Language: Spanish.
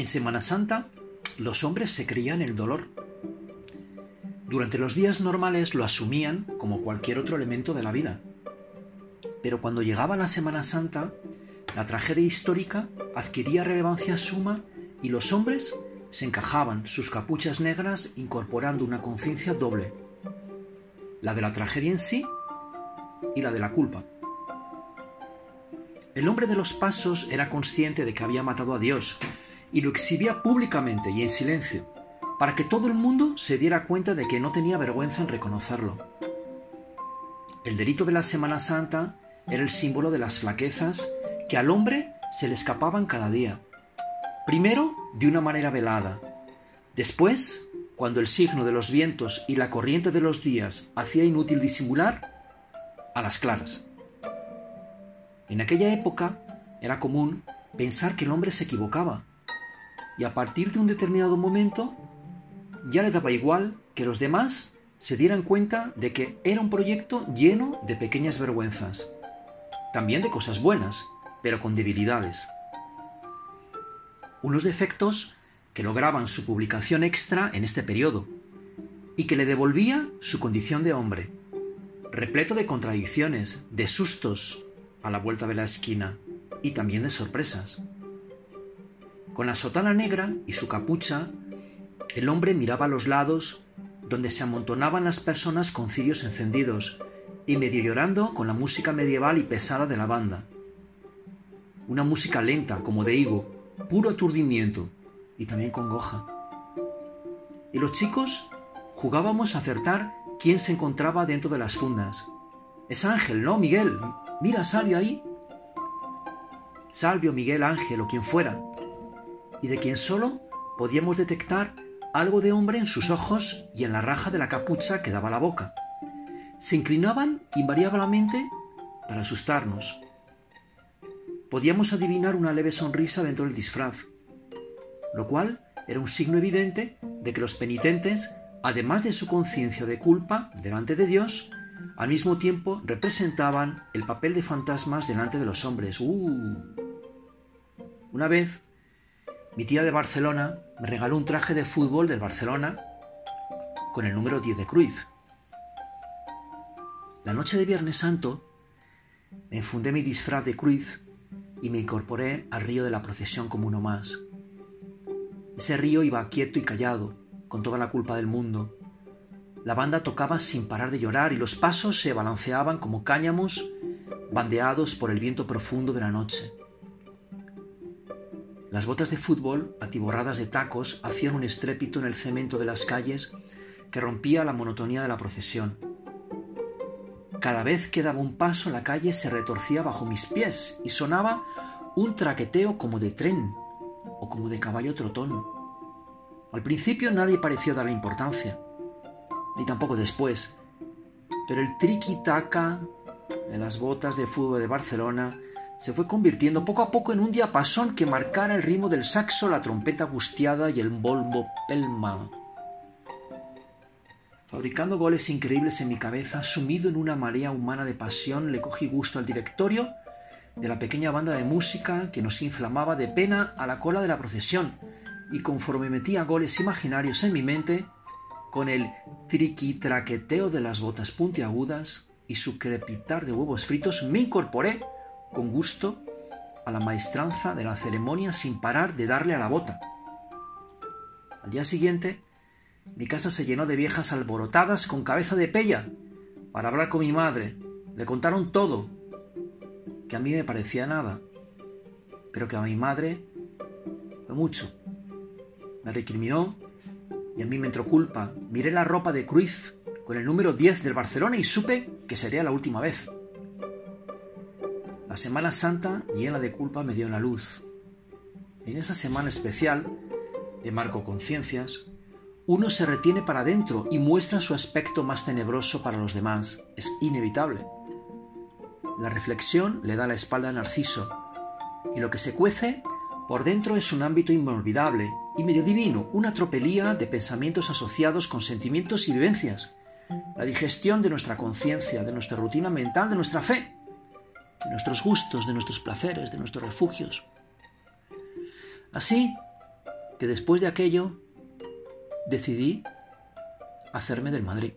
En Semana Santa los hombres se creían el dolor. Durante los días normales lo asumían como cualquier otro elemento de la vida. Pero cuando llegaba la Semana Santa, la tragedia histórica adquiría relevancia suma y los hombres se encajaban sus capuchas negras incorporando una conciencia doble, la de la tragedia en sí y la de la culpa. El hombre de los pasos era consciente de que había matado a Dios y lo exhibía públicamente y en silencio, para que todo el mundo se diera cuenta de que no tenía vergüenza en reconocerlo. El delito de la Semana Santa era el símbolo de las flaquezas que al hombre se le escapaban cada día. Primero, de una manera velada. Después, cuando el signo de los vientos y la corriente de los días hacía inútil disimular, a las claras. En aquella época era común pensar que el hombre se equivocaba, y a partir de un determinado momento ya le daba igual que los demás se dieran cuenta de que era un proyecto lleno de pequeñas vergüenzas, también de cosas buenas, pero con debilidades. Unos defectos que lograban su publicación extra en este periodo y que le devolvía su condición de hombre, repleto de contradicciones, de sustos a la vuelta de la esquina y también de sorpresas. Con la sotana negra y su capucha, el hombre miraba a los lados donde se amontonaban las personas con cirios encendidos y medio llorando con la música medieval y pesada de la banda. Una música lenta, como de higo, puro aturdimiento y también congoja. Y los chicos jugábamos a acertar quién se encontraba dentro de las fundas. Es Ángel, ¿no, Miguel? Mira, Salvio ahí. Salvio, Miguel, Ángel o quien fuera. Y de quien solo podíamos detectar algo de hombre en sus ojos y en la raja de la capucha que daba la boca. Se inclinaban invariablemente para asustarnos. Podíamos adivinar una leve sonrisa dentro del disfraz, lo cual era un signo evidente de que los penitentes, además de su conciencia de culpa delante de Dios, al mismo tiempo representaban el papel de fantasmas delante de los hombres. ¡Uh! Una vez, mi tía de Barcelona me regaló un traje de fútbol del Barcelona con el número 10 de Cruz. La noche de Viernes Santo me enfundé mi disfraz de Cruz y me incorporé al río de la procesión como uno más. Ese río iba quieto y callado, con toda la culpa del mundo. La banda tocaba sin parar de llorar y los pasos se balanceaban como cáñamos bandeados por el viento profundo de la noche. Las botas de fútbol, atiborradas de tacos, hacían un estrépito en el cemento de las calles que rompía la monotonía de la procesión. Cada vez que daba un paso la calle se retorcía bajo mis pies y sonaba un traqueteo como de tren o como de caballo trotón. Al principio nadie pareció darle importancia, ni tampoco después, pero el triqui-taca de las botas de fútbol de Barcelona se fue convirtiendo poco a poco en un diapasón que marcara el ritmo del saxo, la trompeta angustiada y el bombo pelma. Fabricando goles increíbles en mi cabeza, sumido en una marea humana de pasión, le cogí gusto al directorio de la pequeña banda de música que nos inflamaba de pena a la cola de la procesión, y conforme metía goles imaginarios en mi mente, con el triquitraqueteo de las botas puntiagudas y su crepitar de huevos fritos, me incorporé con gusto a la maestranza de la ceremonia sin parar de darle a la bota. Al día siguiente, mi casa se llenó de viejas alborotadas con cabeza de pella para hablar con mi madre. Le contaron todo, que a mí me parecía nada, pero que a mi madre fue mucho. Me recriminó y a mí me entró culpa. Miré la ropa de Cruz con el número 10 del Barcelona y supe que sería la última vez. La Semana Santa, llena de culpa, me dio la luz. En esa semana especial, de Marco Conciencias, uno se retiene para adentro y muestra su aspecto más tenebroso para los demás. Es inevitable. La reflexión le da la espalda a Narciso, y lo que se cuece por dentro es un ámbito inolvidable y medio divino, una tropelía de pensamientos asociados con sentimientos y vivencias, la digestión de nuestra conciencia, de nuestra rutina mental, de nuestra fe de nuestros gustos, de nuestros placeres, de nuestros refugios. Así, que después de aquello decidí hacerme del Madrid.